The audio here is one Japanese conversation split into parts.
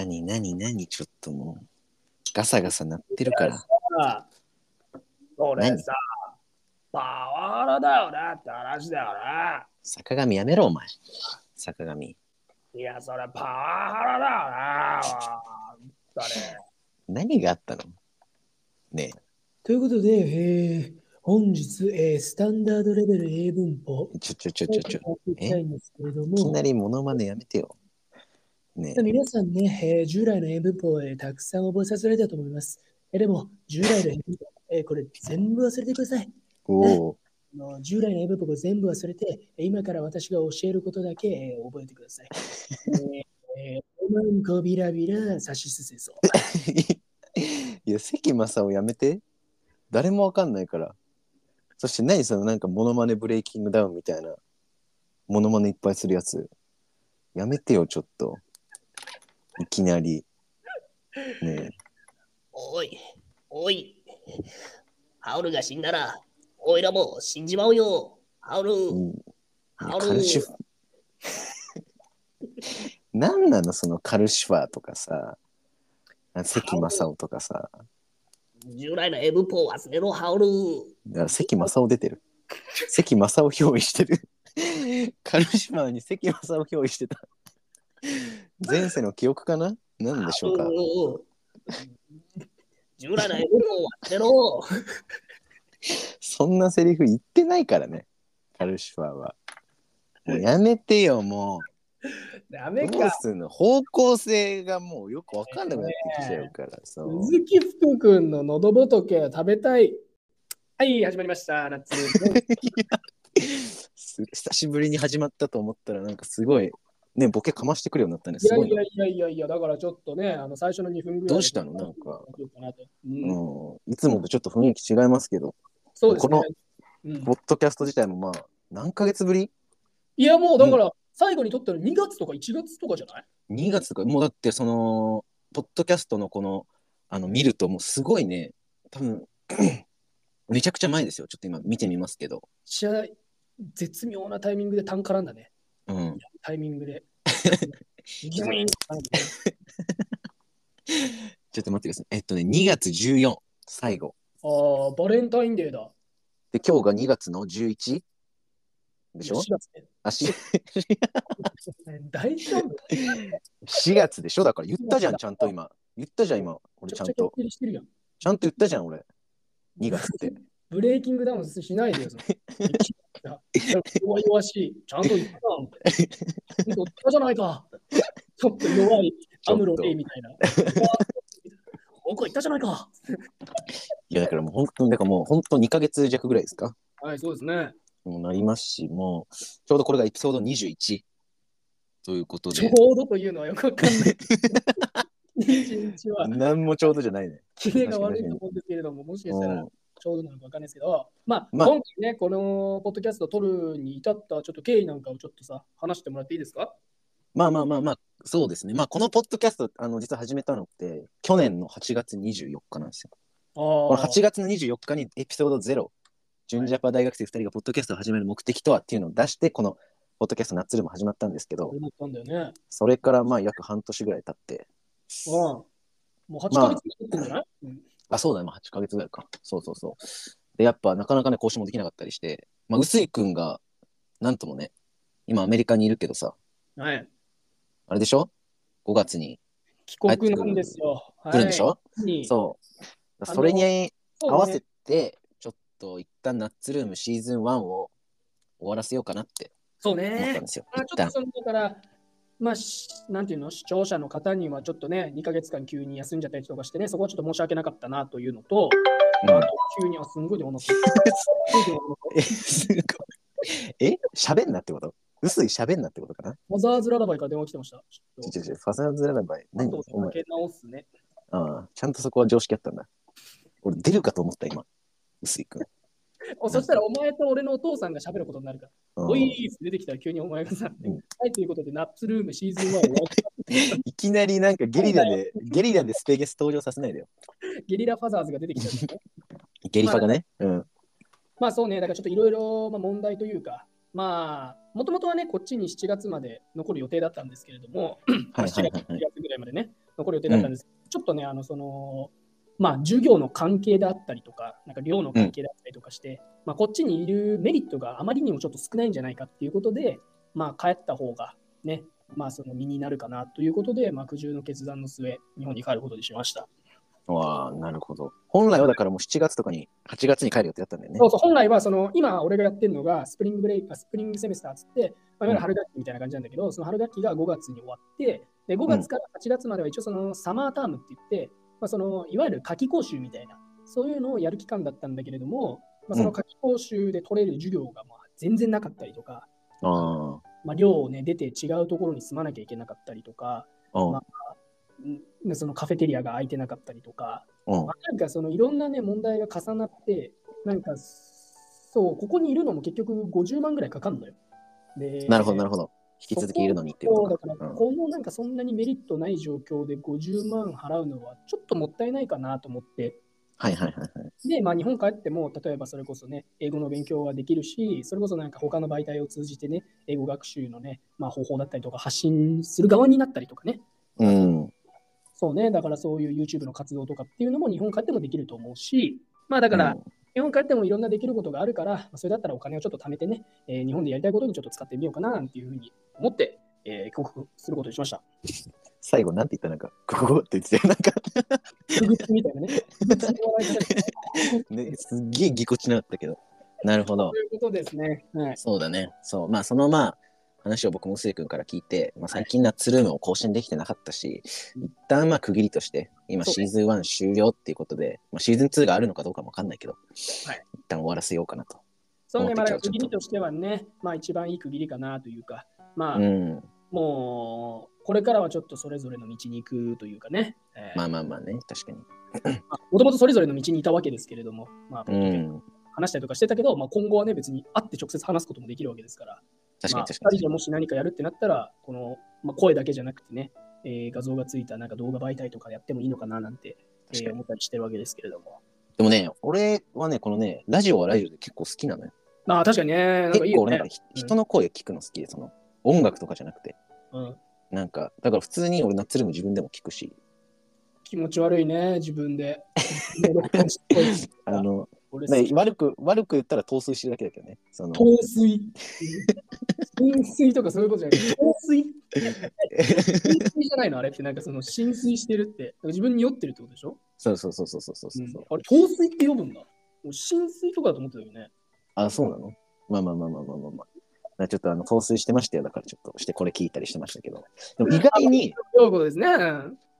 何何何ちょっともうガサガサ鳴ってるから。さそれ何？さ、パワハラだよなって話だよな。坂上やめろお前。坂上。いや、それパワハラだよな。それ。何があったの？ねということで、えー本日、えースタンダードレベル英文法え、ちょちょちょちょちょ。をやっていきなりモノマネやめてよ。ね皆さんね、えー従来の英文法を、えーたくさん覚えさせられたと思います。えーでも、従来の英文法、えーこれ全部忘れてください。おの従来の英文法を全部忘れて、えー今から私が教えることだけ、えー覚えてください。えーえーおまんこびらびらさしすせそ。いや、関正をやめて。誰もわかんないから。そして何そのなんかモノマネブレイキングダウンみたいな。モノマネいっぱいするやつ。やめてよ、ちょっと。いきなり。ねおい、おい。ハウルが死んだら、おいらも死んじまうよ。ハウルえ。、うんハウルカルシフ。何なのそのカルシファーとかさ。関正夫とかさ。従来の英文法を忘れろ、ハウル。だから関正夫出てる。関正夫憑依してる。カルシファーに関正夫憑依してた。前世の記憶かな？何でしょうか？そんなセリフ言ってないからね。カルシファーは。もうやめてよ、もう。ダメどうすんの？方向性がもうよくわかんなくなってきちゃうから。そう。鈴木福君の喉仏を食べたい。はい、始まりました。夏。す久しぶりに始まったと思ったらなんかすごいねボケかましてくるようになったねいすごいなやいやいやいやいや、だからちょっとね、あの最初の2分ぐらい。どうしたの？なんか。どうん。うん、いつもとちょっと雰囲気違いますけど。そうですね。こ。うん。ポッドキャスト自体もまあ何ヶ月ぶり？いや、もうだから、最後に撮ったの2月とか1月とかじゃない ?2 月とか。もうだってそのポッドキャストのこのあの見るともうすごいね。多分 めちゃくちゃ前ですよ。ちょっと今見てみますけど。絶妙なタイミングで単絡んだね。うん。タイミングで。ちょっと待ってくださいえっとね2月14最後ああ、バレンタインデーだ。で今日が2月の 11? でしょ？4月ねあし 大丈夫？4月でしょ？だから言ったじゃん、ちゃんと今。言ったじゃん、今。俺ちゃんと。ちゃんと言ったじゃん、俺。2月って。ブレイキングダウンしないでよ。弱々しい。ちゃんと言ったな。言ったじゃないか。ちょっと弱いアムロレイみたいな。僕は言ったじゃないか。いや、だからもう本当に、だからもう本当2ヶ月弱ぐらいですかはい、そうですね。もうなりますし、もう、ちょうどこれがエピソード21。ということで、ちょうどというのはよくわかんない。21日は、何もちょうどじゃないね。キレが悪いと思うんですけれども、もしかしたらうんちょうどなのかわかんないですけど、まあ、まあ今回ね、このポッドキャストを撮るに至ったちょっと経緯なんかをちょっとさ、話してもらっていいですか？まあまあまあまあ、そうですね。まあ、このポッドキャスト、あの、実は始めたのって、去年の8月24日なんですよ。あこのあ8月の24日にエピソード0、純ジャパ大学生2人がポッドキャストを始める目的とはっていうのを出して、このポッドキャストナッツルーム始まったんですけど、思ったんだよね。それからまあ約半年ぐらい経って、うん。もう8ヶ月経ってんじゃない、うんあ、そうだね、まあ8ヶ月ぐらいか。そうそうそう。で、やっぱなかなかね、更新もできなかったりして、まあ、臼井くんが、なんともね、今アメリカにいるけどさ、はい。あれでしょ ?5 月に帰国なんですよ。来るんでしょ、はい、そう。それに合わせて、ちょっと一旦ナッツルームシーズン1を終わらせようかなってそう思ったんねちょっと。そのだから、まあ、しなんていうの、視聴者の方にはちょっとね、2ヶ月間急に休んじゃったりとかしてね、そこはちょっと申し訳なかったなというのと、うんあと急にはすんごいお腹すえ、すごい。え喋んなってこと？薄い喋んなってことかな？マザーズララバイから電話来てました。ちょっちょファザーズララバイ。何とお前。酒直すね。ああ、ちゃんとそこは常識あったんだ。俺出るかと思った、今。薄いくん。お そしたら、お前と俺のお父さんが喋ることになるから。うんおいー出てきたら急にお前がさ、うんはい、ということで、ナッツルームシーズン1を終わり いきなりなんかゲリラで、ゲリラでスペゲス登場させないでよ。ゲリラファザーズが出てきたね。ゲリファがね。うん。まあそうね、だからちょっといろいろ問題というか、まあ、もともとはね、こっちに7月まで残る予定だったんですけれども、はいはいはい7月はい。月ぐらいまでね、残る予定だったんですけど、ちょっとね、あの、その、まあ、授業の関係であったりとか、なんか寮の関係であったりとかして、まあ、こっちにいるメリットがあまりにもちょっと少ないんじゃないかっていうことで、まあ、帰った方がね、まあ、その身になるかなということで、まあ、苦渋の決断の末、日本に帰ることにしました。わあ、なるほど。本来はだからもう7月とかに、8月に帰る予定だったんだよね。そうそう、本来はその、今俺がやってるのが、スプリングブレイク、あスプリングセメスターっつって、まあ、いわゆる春学期みたいな感じなんだけど、その春学期が5月に終わって、で5月から8月までは一応そのサマータームって言って、まあ、そのいわゆる夏季講習みたいな、そういうのをやる期間だったんだけれども、まあ、その夏季講習で取れる授業がまあ全然なかったりとか、あまあ、寮を、ね、出て違うところに住まなきゃいけなかったりとか、あ、うんまうんそのカフェテリアが空いてなかったりとか、うんまあ、なんかそのいろんなね問題が重なって、なんかそう、ここにいるのも結局50万ぐらいかかるのよ。でなるほど、なるほど。引き続きいるのにっていうことか。だから、うんこのなんかそんなにメリットない状況で50万払うのはちょっともったいないかなと思って、はいはいはいはい。で、まあ、日本帰っても、例えばそれこそね、英語の勉強ができるし、それこそなんか他の媒体を通じてね、英語学習のね、まあ、方法だったりとか発信する側になったりとかね、うん。そうね、だからそういう YouTube の活動とかっていうのも日本帰ってもできると思うし、まあだから、うん日本帰ってもいろんなできることがあるから、まあそれだったらお金をちょっと貯めてね、えー日本でやりたいことにちょっと使ってみようかななんていうふうに思って、えー帰国することにしました。最後なんて言ったなんか、ここって言ってたよなんか、みたいなね。ね、すっげえぎこちなかったけど。なるほどと。いうことですね。はい。そうだね。そう。まあ、そのまあ、話を僕もスイ君から聞いて、まあ、最近ナッツルームを更新できてなかったし、一旦まあ区切りとして、今シーズン1終了っていうことで、まあ、シーズン2があるのかどうかもわかんないけど、はい一旦終わらせようかなと。そうね、まあ、だ区切りとしてはね、まあ一番いい区切りかなというか、まあ、うん。もう、これからはちょっとそれぞれの道に行くというかね、えーまあまあまあね、確かに。もともとそれぞれの道にいたわけですけれども、まあ、ポうん。話したりとかしてたけど、まあ、今後はね、別に会って直接話すこともできるわけですから、まあ、2確かに確かに。人でもし何かやるってなったら、この、まあ、声だけじゃなくてね、えー画像がついたなんか動画媒体とかやってもいいのかななんて、えー思ったりしてるわけですけれども。でもね、俺はね、このね、ラジオはラジオで結構好きなのよ。まあ、確かにね、なんかいいよね結構なんか。ひ人の声聞くの好きで、その音楽とかじゃなくて、うん、なんか、だから普通に俺ナッツルーム自分でも聞くし、気持ち悪いね、自分で。あの、俺ね、悪く、悪く言ったら陶酔してるだけだけどね。その陶水。浸水とかそういうことじゃない。陶水浸水じゃないの？あれってなんかその浸水してるって。自分に酔ってるってことでしょ、そうそうそうそうそうそうそう、あれ、陶水って呼ぶんだ。もう浸水とかだと思ってたよね。あ、そうなの？まあまあまあまあまあまあまあ。ちょっとあの、陶酔してましたよ。だからちょっとしてこれ聞いたりしてましたけど。でも意外に。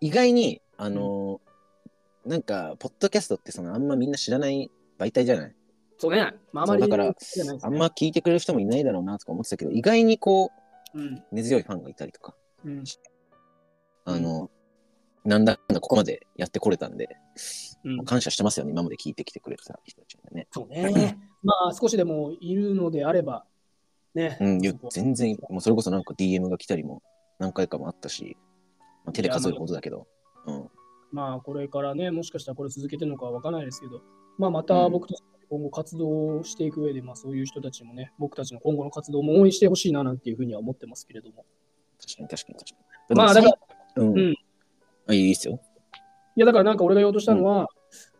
意外に、あのーなんか、ポッドキャストってそのあんまみんな知らない媒体じゃないそうね。まあ、あまりだからあんま聞いてくれる人もいないだろうなとか思ってたけど、意外にこう、うん。根強いファンがいたりとか、うん。あの、なんだかんだここまでやってこれたんで、うん、感謝してますよね、今まで聞いてきてくれてた人たちがね。そうね。まあ、少しでもいるのであれば、ね。うん、全然、もうそれこそなんか DM が来たりも何回かもあったし、まあ、手で数えるほどだけど、うん。まあ、これからね、もしかしたらこれ続けてるのかは分からないですけど、まあ、また僕たち今後活動していく上で、まあ、そういう人たちもね、僕たちの今後の活動も応援してほしいななんていうふうには思ってますけれども。確かに確かに確かに。まあ、だから、ら、うん。うんあ、いいですよ。いや、だからなんか俺が言おうとしたのは、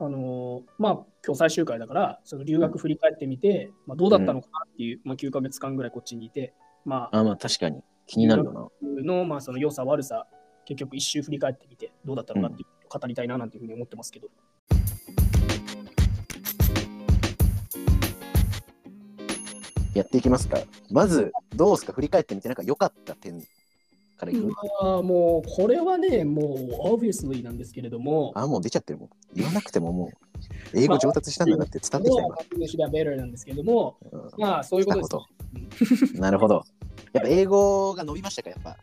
あのーまあ、今日最終回だから、その留学振り返ってみて、まあ、どうだったのかなっていう、まあ、9ヶ月間ぐらいこっちにいて、まあ、あ、まあ確かに。気になるよな。の、まあ、その良さ悪さ、結局一周振り返ってみて、どうだったのかっていう語りたいななんていうふうに思ってますけど。やっていきますか。まず、どうですか？振り返ってみて、なんか良かった点からいく、まあ、もう、これはね、もう、obviously なんですけれども、あ、もう出ちゃってるもん。言わなくてももう、英語上達したんだなって伝わってきたもう、シが better なんですけども、今。うんまあ、そういうことです。なるほど。やっぱ英語が伸びましたか、やっぱ。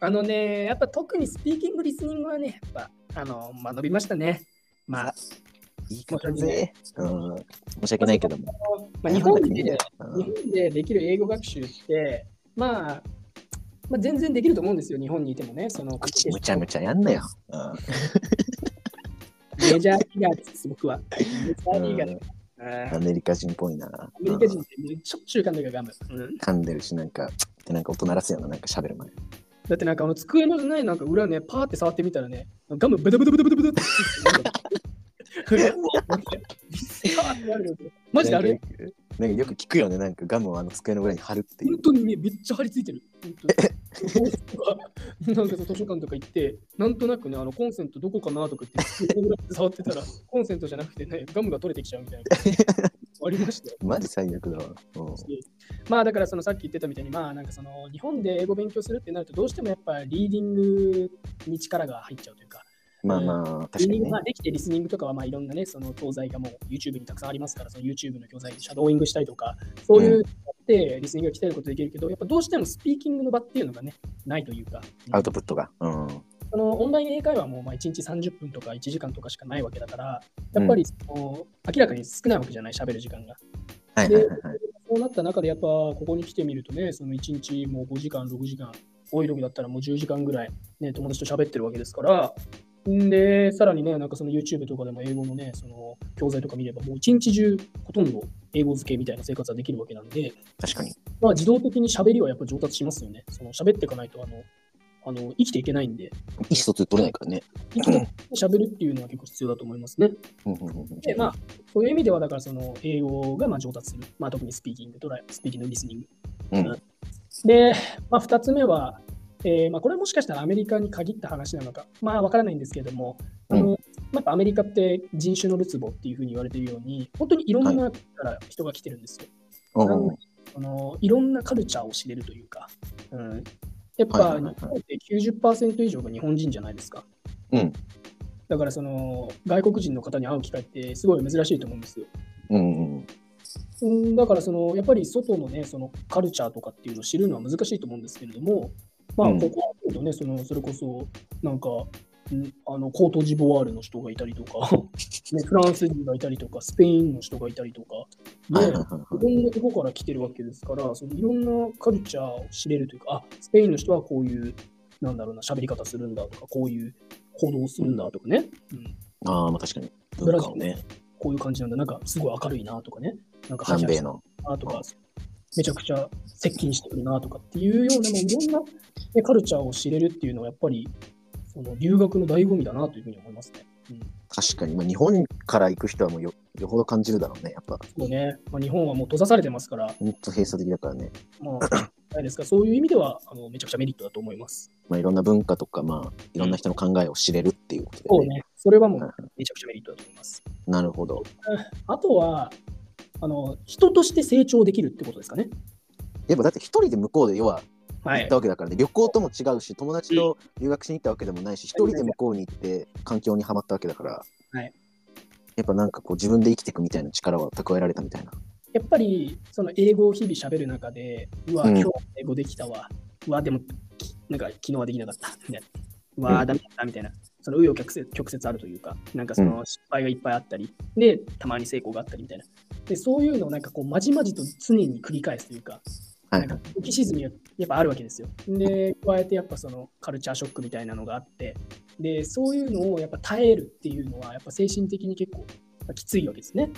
あのね、やっぱ特にスピーキング、リスニングはね、やっぱ、あの、まあ、伸びましたね。まあ、いい感じぜ。うん。申し訳ないけども。まあ、日本で、日本でできる英語学習って、まあ、まあ、全然できると思うんですよ、日本にいてもね。その口むちゃむちゃやんなよ。うんメジャーリーガーです、僕は。メジャーリーガーです。あアメリカ人っぽいな。アメリカ人ってしょっちゅう噛んでるからガム。うん噛んでるし、なんか、でなんか音鳴らすような、なんか喋る前。だってなんかあの机のね、なんか裏ね、パーって触ってみたらね、ガムブダブダブダブダブダっ。マジであれ？なんかよく聞くよね、なんかガムをあの机の裏に貼るっていう本。当にね、めっちゃ張り付いてる。なんかさ図書館とか行って、なんとなくね、あのコンセントどこかなとか言って、触ってたら、コンセントじゃなくてね、ガムが取れてきちゃうみたいな。ありましたよ。マジ最悪だわ。うんまあだからそのさっき言ってたみたいにまあなんかその日本で英語勉強するってなるとどうしてもやっぱリーディングに力が入っちゃうというか、まあまあ、リ確かにねま。あできてリスニングとかはまあいろんなねその教材がもう YouTube にたくさんありますからその YouTube の教材でシャドーイングしたりとかそういうのやってリスニングが鍛えることできるけどやっぱどうしてもスピーキングの場っていうのがねないというか、アウトプットが。うん。そのオンライン英会話もまあ1日30分とか1時間とかしかないわけだからやっぱりその明らかに少ないわけじゃない喋る時間が。はいはいはいはい。そうなった中で、やっぱここに来てみるとね、その1日もう5時間、6時間、多い時だったらもう10時間ぐらい、ね、友達と喋ってるわけですから、んで、さらにね、なんかその YouTube とかでも英語のね、その教材とか見れば、もう一日中ほとんど英語漬けみたいな生活ができるわけなんで、確かに。まあ自動的に喋りはやっぱ上達しますよね。その喋っていかないと、あの、あの生きていけないんで、意思疎通取れないからね。生きて喋るっていうのは結構必要だと思いますね。で、まあ、そういう意味では、だからその英語がまあ上達する。まあ特にスピーキングとライスピーキング、リスニング。うんで、まあ、2つ目は、えーまあ、これはもしかしたらアメリカに限った話なのか、まあ、わからないんですけれども、あのまあアメリカって人種のるつぼっていうふうに言われているように、本当にいろんなから人が来てるんですよ。う。んなのであのいろんなカルチャーを知れるというか、うん、やっぱはいはいはい日本って90%以上が日本人じゃないですか。うん。だからその外国人の方に会う機会ってすごい珍しいと思うんですよ。うんうん。うんだからそのやっぱり外のねそのカルチャーとかっていうのを知るのは難しいと思うんですけれども、まあうん。ここを見るとねそのそれこそなんかんあのコートジボワールの人がいたりとか、ね、フランス人がいたりとかスペインの人がいたりとか、ねはいろんなところから来てるわけですから、そのいろんなカルチャーを知れるというか、あスペインの人はこういう、なんだろうな、喋り方するんだとか、こういう行動をするんだとかね、うん、ああ、まあ確かに。ブラジルね。こういう感じなんだ、なんかすごい明るいなとかね、なんか南米の。なとか、めちゃくちゃ接近してくるなとかっていうような、もういろんな、ね、カルチャーを知れるっていうのは、やっぱりその留学の醍醐味だなというふうに思いますね。うん確かに。まあ日本から行く人はもうよよほど感じるだろうね。やっぱ、そうねまあ、日本はもう閉ざされてますから、ほんと閉鎖的だからね。まあ、ないですかそういう意味ではあのめちゃくちゃメリットだと思います。まあいろんな文化とか、まあいろんな人の考えを知れるっていうことで、ねそうね、それはもはいうめちゃくちゃメリットだと思います。なるほど。あとは、あの人として成長できるってことですかね。やっぱだって一人で向こうで要ははい行った。わけだからね、旅行とも違うし、友達と留学しに行ったわけでもないし、一人で向こうに行って環境にはまったわけだから、はいやっぱなんかこう自分で生きていくみたいな力は蓄えられたみたいな。やっぱり、その英語を日々喋る中で、うわ、うん今日英語できたわ。うわ、でも、きなんか昨日はできなかった。みたいな。うわ、うんダメだったみたいな。その紆余曲折曲折あるというか、なんかその失敗がいっぱいあったり、で、たまに成功があったりみたいな。で、そういうのをなんかこう、まじまじと常に繰り返すというか、はいなんか浮き沈みがやっぱあるわけですよ。で、加えてやっぱそのカルチャーショックみたいなのがあって、で、そういうのをやっぱ耐えるっていうのは、やっぱ精神的に結構まあきついわけですね。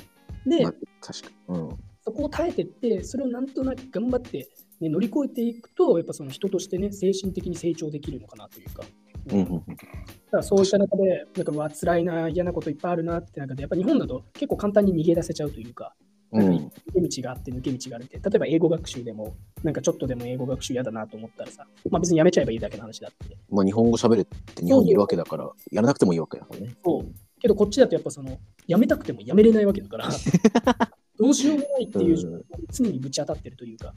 で、まあ確かに。うん。そこを耐えてって、それをなんとなく頑張って、ね、乗り越えていくと、やっぱその人としてね、精神的に成長できるのかなというか。うんうんうん。だからそういった中で、なんかうわ辛いな、嫌なこといっぱいあるなって中で、やっぱ日本だと結構簡単に逃げ出せちゃうというか、うん、抜け道があって抜け道があるって、例えば英語学習でも、なんかちょっとでも英語学習嫌だなと思ったらさ、まあ別にやめちゃえばいいだけの話だって。まあ日本語喋れって日本にいるわけだから、やらなくてもいいわけだからね。そうけどこっちだとやっぱその、やめたくてもやめれないわけだから、どうしようもないっていう状況に常にぶち当たってるというか、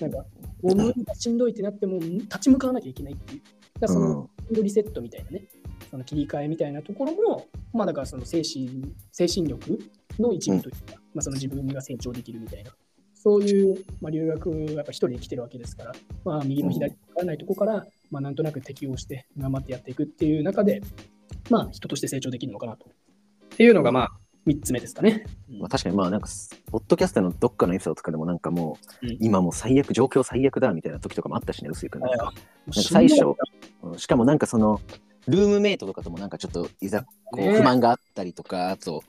なんか、もう無理だしんどいってなっても、立ち向かわなきゃいけないっていう。だからその、リセットみたいなね、その切り替えみたいなところも、まあだからその精神精神力の一部というか、まあその自分が成長できるみたいな、そういう、まあ、留学、やっぱ一人で来てるわけですから、まあ右も左も分からないところから、まあなんとなく適応して頑張ってやっていくっていう中で、まあ人として成長できるのかなと。っていうのがまあ3つ目ですかね。うんまあ、確かにまあなんか、ポッドキャストのどっかのエピソードとかでもなんかもう、うん今もう最悪、状況最悪だみたいな時とかもあったしね、薄井君なんか。なんか最初しかもなんかその、ルームメイトとかともなんかちょっといざこうね不満があったりとか、あと、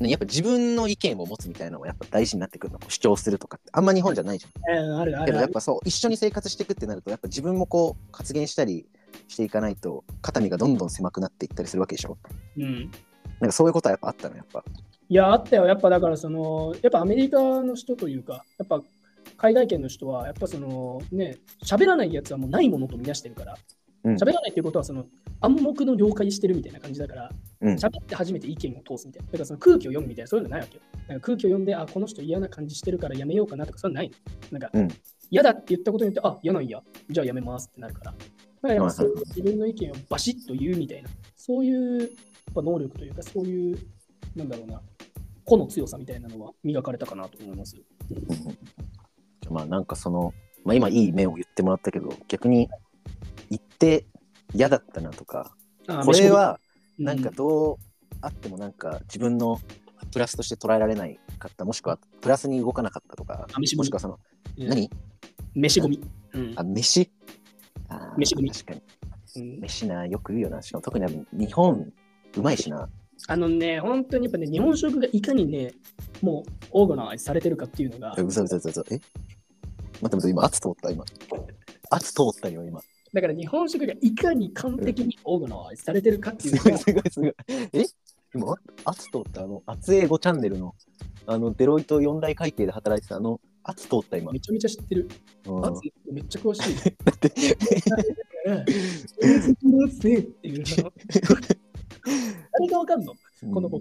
ねやっぱ自分の意見を持つみたいなのがやっぱ大事になってくるの。主張するとかって。あんま日本じゃないじゃん。うんあるあけどやっ。ぱそう一緒に生活していくってなるとやっぱ自分もこう発言したりしていかないと肩身がどんどん狭くなっていったりするわけでしょうん。なんかそういうことはやっぱあったのやっぱいや、あったよ。やっぱだからその、やっぱアメリカの人というか、やっぱ海外圏の人は、やっぱそのね、喋らないやつはもうないものとみなしてるから、うん喋らないっていうことはその暗黙の了解してるみたいな感じだから、うん喋って初めて意見を通すみたいな。だからその空気を読むみたいな、そういうのないわけよ。なんか空気を読んで、あ、この人嫌な感じしてるからやめようかなとか、そういうのないの。なんか、うん嫌だって言ったことによって、あ、嫌なんや、じゃあやめますってなるから。だからそういうはい自分の意見をバシッと言うみたいな、そういうやっぱ能力というか、そういう、なんだろうな、個の強さみたいなのは磨かれたかなと思います。まあなんかその、まあ、今いい面を言ってもらったけど逆に言って嫌だったなとかあこれ、は飯なんかどうあってもなんか自分のプラスとして捉えられないかったもしくはプラスに動かなかったとかもしくはそのうん。何？飯ゴミ。うん。あ飯？あー飯ゴミ確かに。うん。飯なよく言うよな。しかも特に日本うまいしな。あのね、本当にやっぱね、日本食がいかにね、もうオーガナイズされてるかっていうのが。え、うざうざうざうざえ？待って待って今圧通った今圧通ったよ今だから日本食がいかに完璧にオーガナイズされてるかっていうすごいすごいすごい。え？今、圧通ったあの、圧英語チャンネルの、あの、デロイト四大会計で働いてたあの、圧通った今。めちゃめちゃ知ってる。うんあめっちゃ詳しい。だって、っていうの誰がわかんの？この子。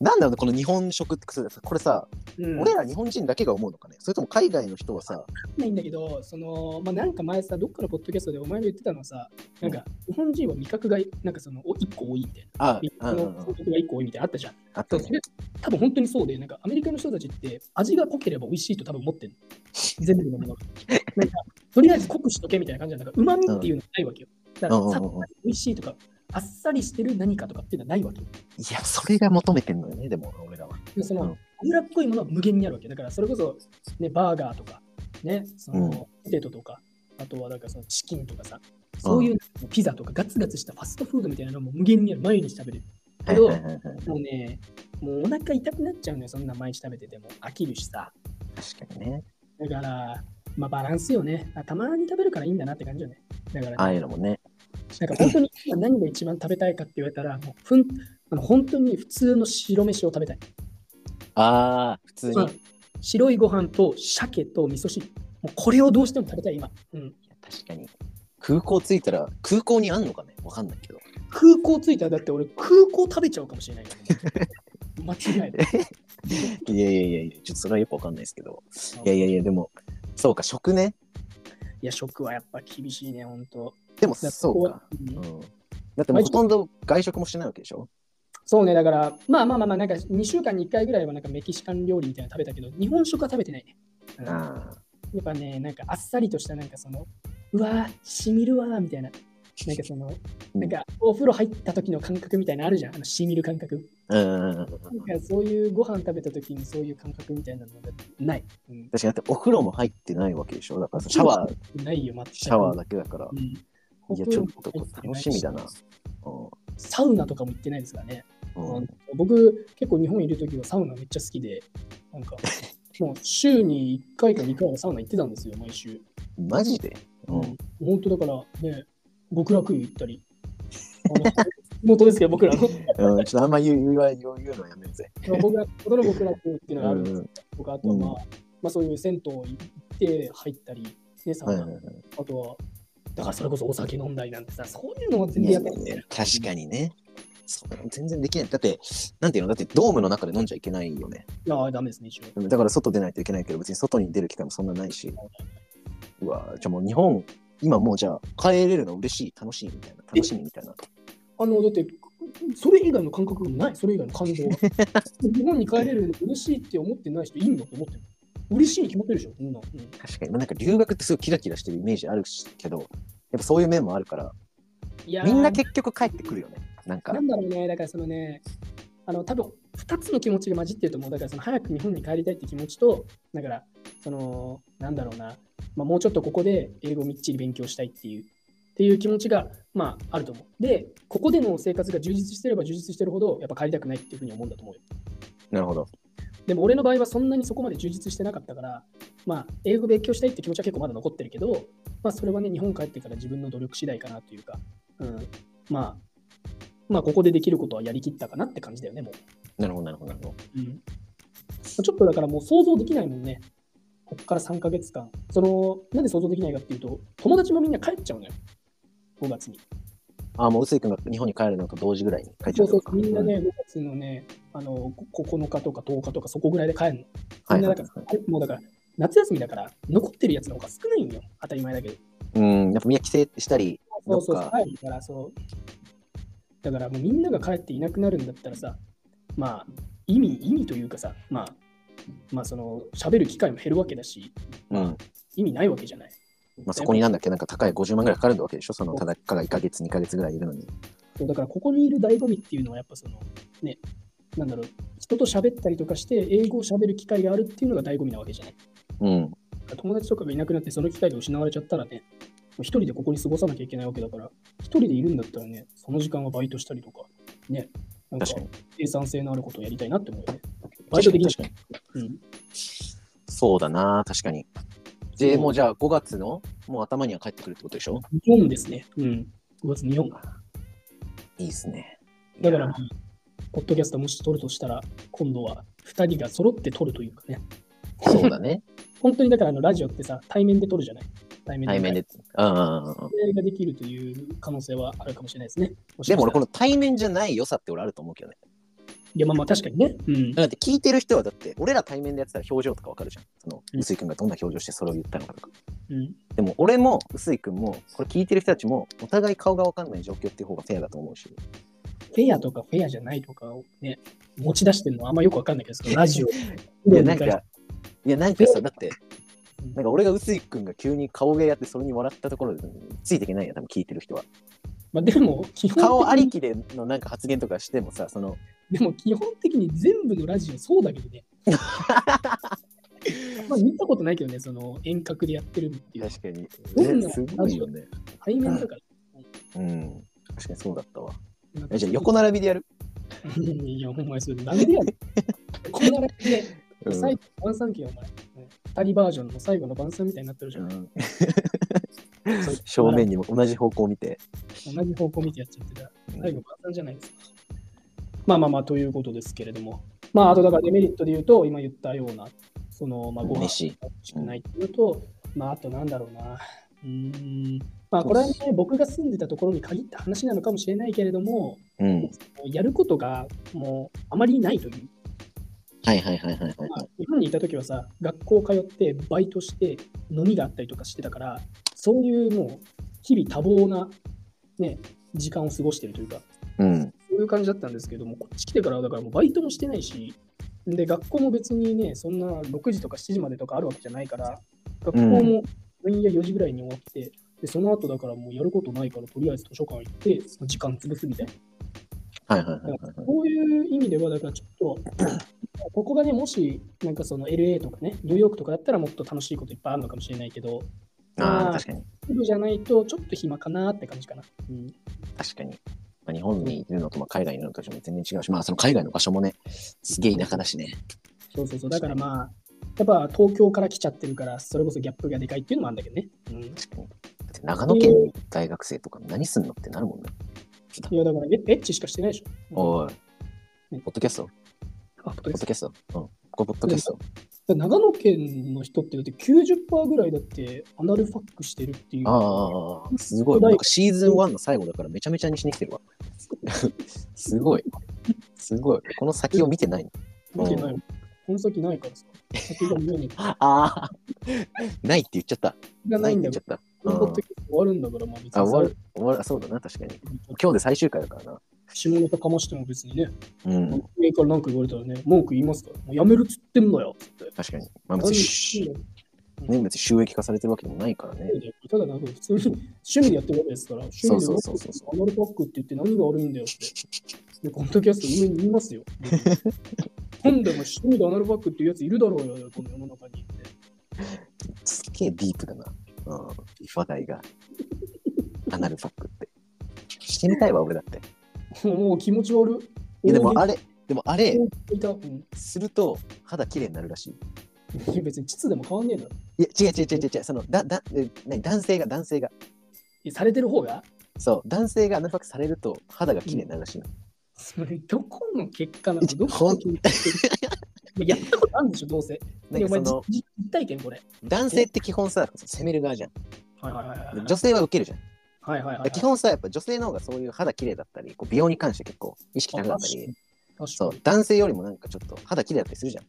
なんだろうねこの日本食ってさこれさ、うん俺ら日本人だけが思うのかね？それとも海外の人はさ、ないんだけど、その、まあ、なんか前さ、どっかのポッドキャストでお前が言ってたのはさ、なんか日本人は味覚がなんかそのお一個多いみたいな。あ、味あ、覚あのが一個多いみたいなのあったじゃん。あったね多分本当にそうで、なんかアメリカの人たちって味が濃ければ美味しいと多分思ってる。全部のものが。なんかとりあえず濃くしとけみたいな感じなんだから、うまみっていうのはないわけよ。だから、うんうんうんさっぱり美味しいとか、あっさりしてる何かとかっていうのはないわけよ。いや、それが求めてんのよね、でも、俺らは。でその、うん脂っこいものは無限にあるわけ。だからそれこそ、ね、バーガーとか、ね、その、うんポテトとか、あとはなんかそのチキンとかさ、そういうピザとかガツガツしたファストフードみたいなのも無限にある。毎日食べれる。けどもうね、もうお腹痛くなっちゃうのよ、そんな毎日食べてても。飽きるしさ。確かにね。だから、まあバランスよね。あたまに食べるからいいんだなって感じよね。だから、ああいね、うのもね。なんか本当に今何が一番食べたいかって言われたら、もうふんあの本当に普通の白飯を食べたい。ああ、普通に。うん白いご飯と鮭と味噌汁。もうこれをどうしても食べたい、今。うん、確かに。空港着いたら、空港にあんのかね？わかんないけど。空港着いたら、だって俺、空港食べちゃうかもしれないから、間違いない。いやいやいやいや、ちょっとそれはよくわかんないですけど。いやいやいや、でも、そうか、食ね。いや、食はやっぱ厳しいね、本当。でも、そうか。こうんうん。だってもうほとんど外食もしてないわけでしょ？そうね、だから、まあまあまあまあ、なんか2週間に1回ぐらいはなんかメキシカン料理みたいなの食べたけど、日本食は食べてないね。うんやあっぱね、なんかあっさりとしたなんかその、うわー、しみるわーみたいな。なんかその、うんなんかお風呂入った時の感覚みたいなのあるじゃん、あのしみる感覚。あ。うん。なんかそういうご飯食べた時にそういう感覚みたいなのがない。うん、確かに、だってお風呂も入ってないわけでしょ？だからシャワー、ないよ。シャワーだけだから。うん。いや、ちょっと楽しみだな。サウナとかも行ってないですからね。うん。うん僕、結構日本いる時はサウナめっちゃ好きで、なんか、もう週に1回か2回はサウナ行ってたんですよ、毎週。マジで？うん。本当だからね、極楽湯行ったり。あの地元ですけど、僕らの。うん、ちょっとあんま言う言う言う言うのやめようぜ。僕が、ことの極楽湯っていうのがあるんですあとはまあ、うんまあそういう銭湯行って入ったり、ね、サウナ。あとは、だからそれこそお酒飲んだりなんてさ、そういうのは全然やってない。確かにね。全然できない。だって、なんていうの？だってドームの中で飲んじゃいけないよね。いや、ダメですね、一応。だから外出ないといけないけど、別に外に出る機会もそんなないし。うわじゃあもう日本、今もうじゃあ帰れるの嬉しい、楽しいみたいな。楽しみみたいな。あの、だって、それ以外の感覚もない、それ以外の感情は？日本に帰れるの嬉しいって思ってない人いんの？って思ってる。嬉しいに決まってるでしょ、そんな。うん確かに。まあなんか留学ってすごいキラキラしてるイメージあるしけど、やっぱそういう面もあるから、いやーみんな結局帰ってくるよね。なんかな。んだろうね、だからそのね、あの、多分2つの気持ちが混じってると思う。だからその早く日本に帰りたいって気持ちと、だから、その、なんだろうな、まあ、もうちょっとここで英語をみっちり勉強したいっていう、っていう気持ちが、まあ、あると思う。で、ここでの生活が充実してれば充実してるほど、やっぱ帰りたくないっていうふうに思うんだと思うよ。なるほど。でも俺の場合はそんなにそこまで充実してなかったから、まあ、英語勉強したいって気持ちは結構まだ残ってるけど、まあ、それはね、日本帰ってから自分の努力次第かなというか、うん、まあ、まあ、ここでできることはやりきったかなって感じだよね、もなるほど、なるほど、なるほど。う。うん、ちょっとだからもう想像できないもんね。こっから3ヶ月間。その、なんで想像できないかっていうと、友達もみんな帰っちゃうのよ。5月に。ああ、もう臼井君が日本に帰るのと同時ぐらいに帰っちゃそううそう、ってことかみんなね、5月のね、あの、こ9日とか10日とかそこぐらいで帰るの。はいみんなだから、もうだから、夏休みだから、残ってるやつの方が少ないんよ。当たり前だけど。うん、やっぱみんな帰省したり、そうそうどっか帰るから、そう。だからもうみんなが帰っていなくなるんだったらさ、まあ、意味、意味というかさ、まあ、まあ、その、喋る機会も減るわけだし、うん。意味ないわけじゃない。まあ、そこになんだっけ、なんか高い50万ぐらいかかるわけでしょ、そのただかが1ヶ月、2ヶ月ぐらいいるのに。そうだから、ここにいる醍醐味っていうのは、やっぱその、ね、なんだろう、人と喋ったりとかして、英語を喋る機会があるっていうのが醍醐味なわけじゃない。うん。友達とかがいなくなって、その機会が失われちゃったらね、もう一人でここに過ごさなきゃいけないわけだから、一人でいるんだったらね、その時間はバイトしたりとか、ね、なんか。生産性のあることをやりたいなって思うよね。バイトできない。うん、そうだな、確かに。で、もうじゃあ5月のもう頭には帰ってくるってことでしょ？日本ですね。うん。5月に4。いいっすね。だからポッドキャストもし撮るとしたら、今度は2人が揃って撮るというかね。そうだね。本当にだからあのラジオってさ、対面で撮るじゃない？対面対面で。うんうんうんうん。それができるという可能性はあるかもしれないですね。でも俺、この。の対面じゃない良さって俺あると思うけどね。いや、まあまあ確かにね。うん。だって聞いてる人はだって、俺ら対面でやってたら表情とかわかるじゃん。その、うん臼井君がどんな表情してそれを言ったのかとか。うん、でも俺も臼井君も、これ聞いてる人たちも、お互い顔がわかんない状況っていう方がフェアだと思うし。フェアとかフェアじゃないとかをね、持ち出してるのはあんまよくわかんないけど、ラジオ。いや、なんか、いや、なんかさ、だって、うんなんか俺が臼井君が急に顔芸やってそれに笑ったところでついていけないや、多分聞いてる人は。まあ、でも、基本顔ありきでのなんか発言とかしてもさ、その、でも基本的に全部のラジオそうだけどね。まあ見たことないけどね、その遠隔でやってるっていう。確かに。どんなね、すごいよね。対面だから。うん。確かにそうだったわ。じゃあ横並びでやる？いや、お前それなんでやねん。こんなで、うん最後の晩餐期お前。二人バージョンの最後の晩餐みたいになってるじゃ。うんう 正面にも同じ方向を見て。同じ方向見てやっちゃってた最後晩餐じゃないですか。まあまあまあ、ということですけれども。まあ、あとだからデメリットで言うと、今言ったような、その、まあ、ご飯飯。が欲しくないっていうと、まあ、あとなんだろうな。うーん。まあ、これはね、僕が住んでたところに限った話なのかもしれないけれども、うん。やることがもうあまりないという。はいはいはいはいはいまあはい。日本にいた時はさ、学校通って、バイトして、飲みがあったりとかしてたから、そういうもう、日々多忙な、ね、時間を過ごしてるというか、うん。そういう感じだったんですけども、こっち来てからはだからもうバイトもしてないし、で、学校も別にね、そんな6時とか7時までとかあるわけじゃないから、学校も深夜4時ぐらいに終わって、で、その後だからもうやることないから、とりあえず図書館行って、その時間潰すみたいな。はいはいはいはいはい。こういう意味では、だからちょっと、ここがね、もし、なんかその LA とかね、ニューヨークとかだったらもっと楽しいこといっぱいあるのかもしれないけど、あまああ、確かに。じゃないとちょっと暇かなって感じかな。うん、確かに。まあ、日本にいるのとまあ海外にいるのとも全然違うし、まあその海外の場所もね、すげえ田舎だしね。そうそうそう。だからまあ、やっぱ東京から来ちゃってるから、それこそギャップがでかいっていうのもあるんだけどね。うん、確かに。だって長野県の大学生とか何すんのってなるもんね。いや、だからエエッチしかしてないでしょ。おい、ねポッドキャスト？あ、ポッドキャストポッドキャストうん。これポッドキャスト長野県の人ってだって90%ぐらいだってアナルファックしてるっていう。ああすごい。なんかシーズン1の最後だからめちゃめちゃにしに来てるわ。すごい。すごい。この先を見てないの。見てない。この先ないからさ。先が見えない。ああ、ないって言っちゃった。がないんだかって言っちゃった。ら、うんポッドキャスト終わるんだから、まあ別あ、に終わる。終わる。あそうだな、確かに。今日で最終回だからな。下ネタかましても別にね、うん。上から何か言われたらね、文句言いますから、もうやめるっつってんだよって。確かに。まあ別にし、ね、別に収益化されてるわけでもないからね。ただなんか普通に趣味でやってるわけですから、趣味でそうそうそうそうアナルパックって言って何が悪いんだよって。で、コントキャスト上に言いますよ。今度も趣味でアナルパックっていうやついるだろうよ、この世の中にって。すっげえディープだな。うん。話題が。アナルファックって。してみたいわ、俺だって。もう気持ち悪い。いやでもあれ、でもあれ。すると肌綺麗になるらしい。い や別に膣でも変わんねえだろ。いや、違う違う違う違うその、だ、だ、え何男性が、男性が。されてる方が？そう、男性がアナファクされると肌が綺麗になるらしいの。それどこの結果なの？どこの結果？やったことあるんでしょ、どうせ。なんかその実実体験これ。男性って基本さ、攻める側じゃん。はいはいはいはい。女性は受けるじゃん。はいはいはいはい。基本さ、やっぱ女性の方がそういう肌綺麗だったり、こう美容に関して結構意識高かったり、そう、男性よりもなんかちょっと肌綺麗だったりするじゃん。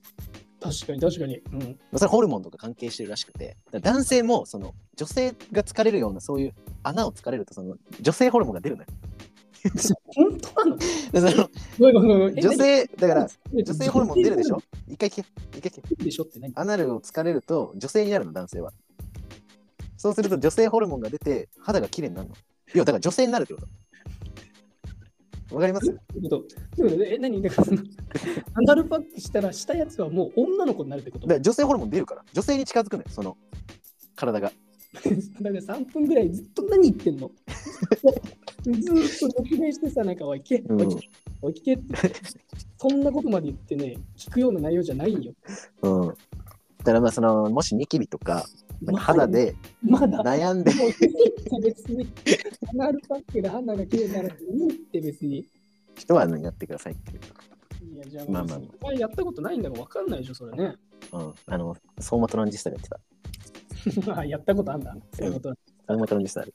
確かに確かに。うん。まあそれホルモンとか関係してるらしくて、男性もその女性が疲れるようなそういう穴を疲れるとその女性ホルモンが出るのよ。本当なの？女性、だから何？女性ホルモン出るでしょ？一回聞け、一回聞け。出るでしょって何？アナルを疲れると女性になるの、男性は。そうすると女性ホルモンが出て肌が綺麗になるの。いや、だから女性になるってこと。わかります？え、何？だからその、アナルパックしたら、したやつはもう女の子になるってこと？だ女性ホルモン出るから、女性に近づくのよ、その体が。だから3分ぐらいずっと何言ってんの？ずーっと説明してさ、なんか、おい、聞け、おい、聞け、おい、聞けって。そんなことまで言ってね、聞くような内容じゃないんよ。うん。だからまあその、もしニキビとか肌でまだ、悩んで、別に、アナルパックで肌が綺麗になるっていいって別に。人はやってくださいっていう。いや、じゃあ、まあまあお前やったことないんだから分かんないでしょ、それね。うん。あの、相馬トランジスタでやってた。あやったことあんだ。相馬トランジスタで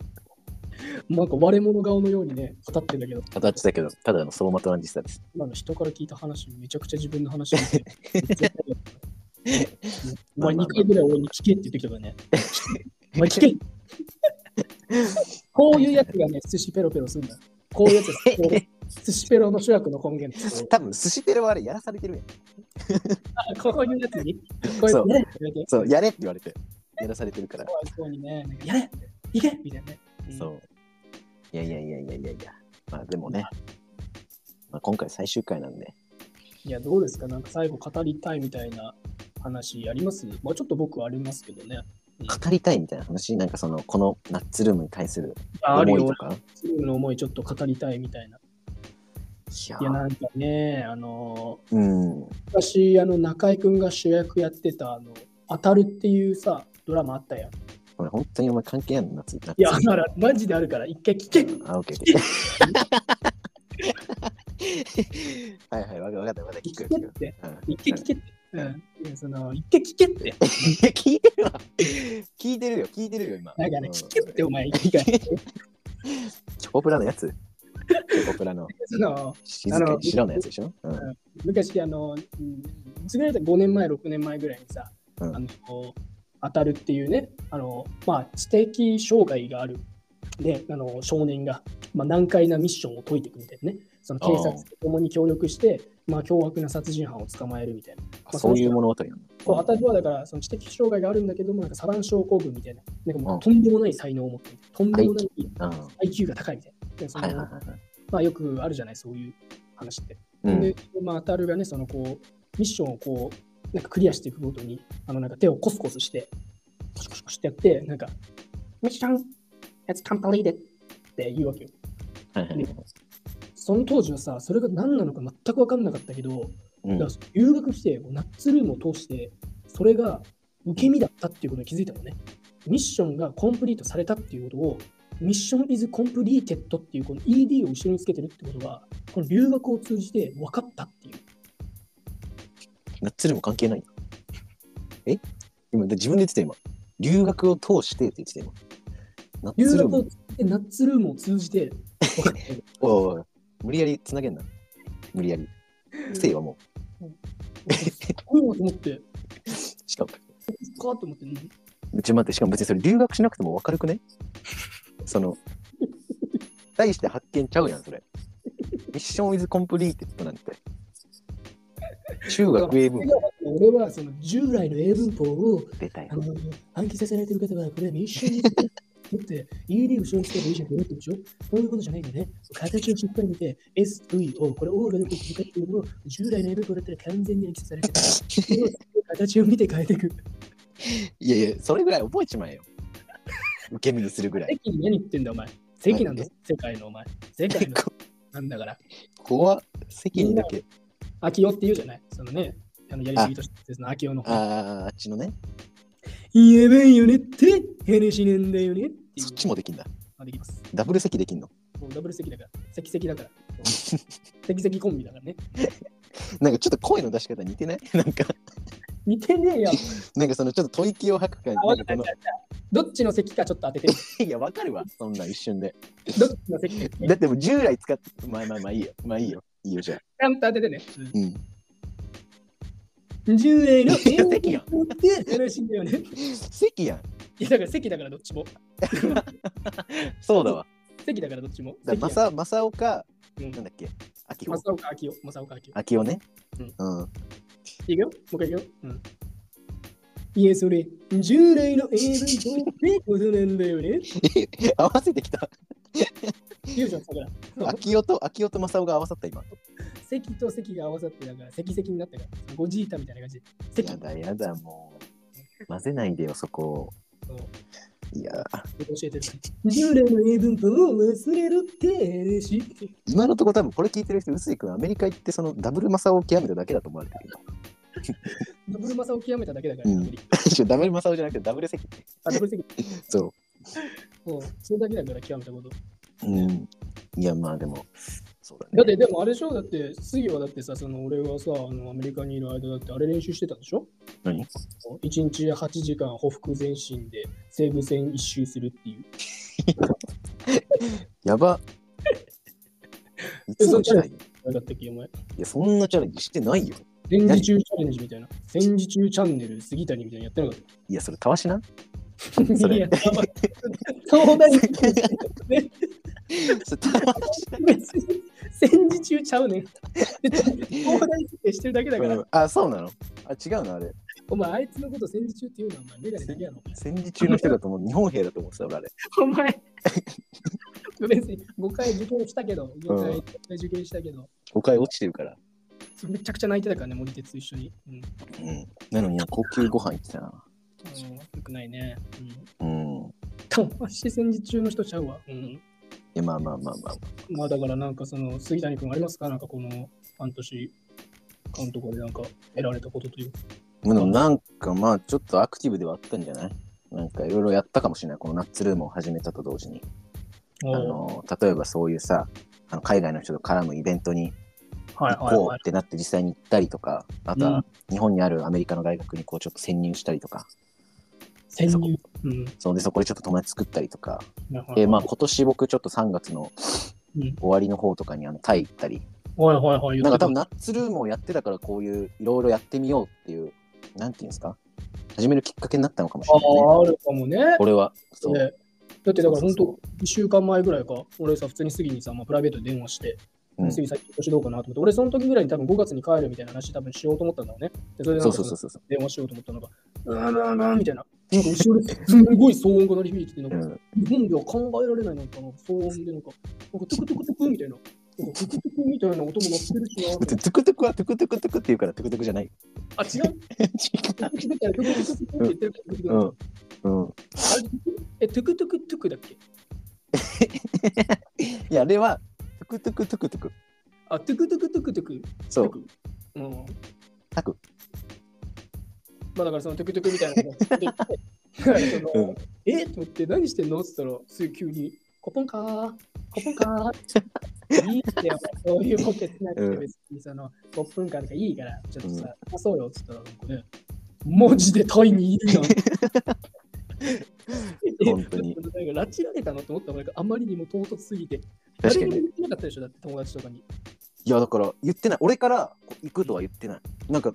なんか割れ物顔のようにね、語ってんだけど、語ってたけど、ただの相馬トランジスタです。今の人から聞いた話、めちゃくちゃ自分の話 お前2回ぐらい俺に聞けって言ってきたからね。お前聞けこういうやつがね、寿司ペロペロするんだ。こういうやつが寿司ペロの主役の根源です。多分、寿司ペロはあれやらされてるやん。あこういうやつに、こういうやつね、やめてそう、やれって言われて、やらされてるからそうにね、やれいけみたいなね。うんそう。いやいやいやいやいやいや。まあでもね、まあ、今回最終回なんで、いや、どうですか？なんか最後語りたいみたいな話ありますまあちょっと僕はありますけどね。語りたいみたいな話、なんかその、このナッツルームに対するあるよ思いと。か？チームの思いちょっと語りたいみたいな。いやいや、なんかね、あのうん。昔、あの、中居君が主役やってた、あの、当たるっていうさ、ドラマあったやん。これ本当にお前関係あるの？夏。夏いや、だから、マジであるから、一回聞け。あ、オッケー。はいはい、わかったわかった。聞く聞く。聞けって。うん一回聞けって。うん。いや、その、一回聞けって。聞いてるわ。聞いてるよ、聞いてるよ、今。なんかね、うん聞けって、お前、一回。チョコプラのやつ。チョコプラの その、静かに白のやつでしょ？うん昔、あの、うんらいだ5年前、6年前ぐらいにさ、うんあの、当たるっていうね、あの、まあ、知的障害がある、ね、あの、少年が、まあ、難解なミッションを解いていくみたいなね、その警察と共に協力して、まあ、凶悪な殺人犯を捕まえるみたいな。あそういう物語なの。そう当たりはだから、その知的障害があるんだけども、なんかサラン症候群みたいな、なんかもううんとんでもない才能を持っている、とんでもない IQ が高いみたいな。でその。まあ、よくあるじゃない、そういう話って。うんで、まあ、当たるがね、そのこう、ミッションをこう、なんかクリアしていくごとに、あの、なんか手をコスコスして、コシコシコシってやって、なんか、ミッション、it's completed って言うわけよ。その当時はさ、それが何なのか全く分かんなかったけど、うん留学して、ナッツルームを通して、それが受け身だったっていうことに気づいたのね。ミッションがコンプリートされたっていうことを、ミッション is completed っていうこの ED を後ろにつけてるってことが、この留学を通じて分かったっていう。ナッツルーム関係ないえ？今、自分で言ってた今。留学を通してって言ってた今。ナッ留ツルーム学を通じて、ナッツルームを通じて。おいおい無理やりつなげんな。無理やり。せいはもすごいなと思って、しかも、かと思って、うん。うち待って、しかも別にそれ留学しなくても分かるくねその、大して発見ちゃうやん、それ。 Mission is completed なん。て。中学英文俺はその従来の英文法を出たよ。暗記させられてる方は、これはミッションに持って、ED を後ろにつけていいじゃんってことでしょ？そういうことじゃないんだよね。形をしっかり見て、S、V、O、これ O がどこにかっていうのを従来の英文法だったら完全に暗記されてる。形を見て変えていく。いやいや、それぐらい覚えちまえよ。受け身にするぐらい。席に何言ってんだ、お前。席なんだはい、世界のお前。世界のなんだから。怖っ席にだけ。秋代って言うじゃない？そのね、あのやりすぎとして秋代の方。ああ、あっちのね。やばいよねって話なんだよねそっちもできんだ。あできます。ダブル席できんの？ダブル席だから、席席だから。席席コンビだからね。なんかちょっと声の出し方似てない？なんか、似てねえよ。なんかそのちょっと吐息を吐く感じ。どっちの席かちょっと当てていや、わかるわ、そんな一瞬で。どっちの席かだってもう従来使って、まあまあまあいいよ。まあいいよ。いいよ、じゃあ。ちゃんと当ててね。うん。従来の席やんって話だよね。席やん。いやだから席だからどっちも。そうだわ。席だからどっちも。だまさ、まさおか、うんなんだっけ？秋正夫。岡明夫。正岡明夫。秋夫ね。ううん。いくよ？もう一回いくよ？うん。いや、それ、従来の AV とってことなんだよね。合わせてきた。言うじゃん、だから。秋夫と、秋夫とまさおが合わさった今。席と席が合わさって、だから、席席になったから、ゴジータみたいな感じで。席やだやだ、もう。混ぜないでよ、そこ。そういや、教えてる。従来の英文法を忘れるって話。今のところ多分これ聞いてる人、臼井君、アメリカ行ってそのダブルマサオを極めただけだと思われてるよ。ダブルマサを極めただけだから、うんダブルマサオじゃなくてダブル席。あダブル席。そそう、それだけだから極めたこと。う。うん。いや、まあでも、そうだね。だって、でもあれでしょ？だって、杉はだってさ、その俺がさ、あのアメリカにいる間だってあれ練習してたでしょ？何 ?1 日8時間ほふ前進で西武線一周するっていう。やば。いつのチャレンジ？だったっけ、お前。いや、そんなチャレンジしてないよ。戦時中チャレンジみたいな。戦時中チャンネル杉谷みたいなのやってなかっ いや、それ、たわしなた。それいや、たわし別に戦時中ちゃうねん。東大生してるだけだから、うんあ、そうなの？あ、違うのあれ。お前あいつのこと戦時中って言うのはお前メガネだけやろ。戦時中の人だと思う。日本兵だと思ってた、俺あれ。お前、別に5回受験したけど、5回受験したけど、5回落ちてるから。めちゃくちゃ泣いてたからね、森鉄と一緒に。うん。うん。なのに、高級ご飯行ってたな。うん、よくないね。うん。うん。マジで戦時中の人ちゃうわ。うん。いや、まあまあまあまあ。まあだからなんかその杉谷君ありますかなんかこの半年間とかでなんか得られたことというでもなんかまあちょっとアクティブではあったんじゃない？なんかいろいろやったかもしれない。このナッツルームを始めたと同時に。あの例えばそういうさ、あの海外の人と絡むイベントにはい行。こうってなって実際に行ったりとか、あとは日本にあるアメリカの大学にこうちょっと潜入したりとか、潜入。うん。それでそこでちょっと友達作ったりとか、でまあ今年僕ちょっと3月のうん終わりの方とかにあのタイ行ったり、はいはいはい。なんか多分ナッツルームをやってたからこういういろいろやってみようっていう、なんていうんですか？始めるきっかけになったのかもしれないね。ああ、あるかもね。これは。そう。ねだってだからそうそう本当、1週間前ぐらいか、俺さ、普通に杉にさ、まあ、プライベートで電話して、うん杉先今年どうかなと思って、俺その時ぐらいに多分5月に帰るみたいな話多分しようと思ったんだろうね。でそれでなそんかうそうそうそう。電話しようと思ったのが、うーん、うーん、うーんみたいな。なんか後ろですごい騒音が鳴り響いてて、なんかうん、日本では考えられないなんかな騒音でなんか、なんかトゥクトゥクトゥクみたいな。なんかトゥクトゥクみたいな音も鳴ってるしな。トゥクトゥクはトゥクトゥクトゥクって言うからトゥクトゥクじゃない。あ、違う。トゥクトゥクみたいなトゥクトゥクトゥクって言ってるからトゥクトゥクうん。うん。え、トゥクトゥクトゥクだっけいや、あれはトゥクトゥクトゥクトゥク。あ、トゥクトゥクトゥクトゥク。そう。うん。タク。まあだからそのトゥクトゥクみたいなのが うんえ？と思って何してんの？って言ったら、すぐ急に、ขอบคุณค่ะ、ขอบคุณค่ะ。いいってよ、そういうボケしなくてうん別にその、6分間とかいいから、ちょっとさ、あそうよって言ったら、なんかね、マジでタイにいるやん。本当にえなんか拉致られたのと思ったのがあまりにも唐突すぎて。確かにね誰にも言ってなかったでしょ、だって友達とかに。いや、だから言ってない。俺から行くとは言ってない。なんか、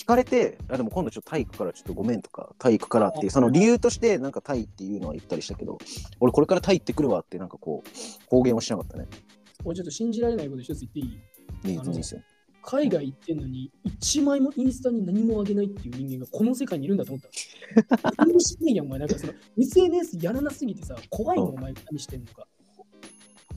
聞かれて、あでも今度ちょっとタイ行くからちょっとごめんとか、タイ行くからっていう、その理由として、なんかタイっていうのは言ったりしたけど、俺これからタイ行ってくるわって、なんかこう、公言はしなかったね。俺ちょっと信じられないこと一つ言っていい？いいですよ。海外行ってんのに、一枚もインスタに何も上げないっていう人間がこの世界にいるんだと思った。何してんやん、お前。なんかその SNS やらなすぎてさ、怖いの、うんお前何してんのか。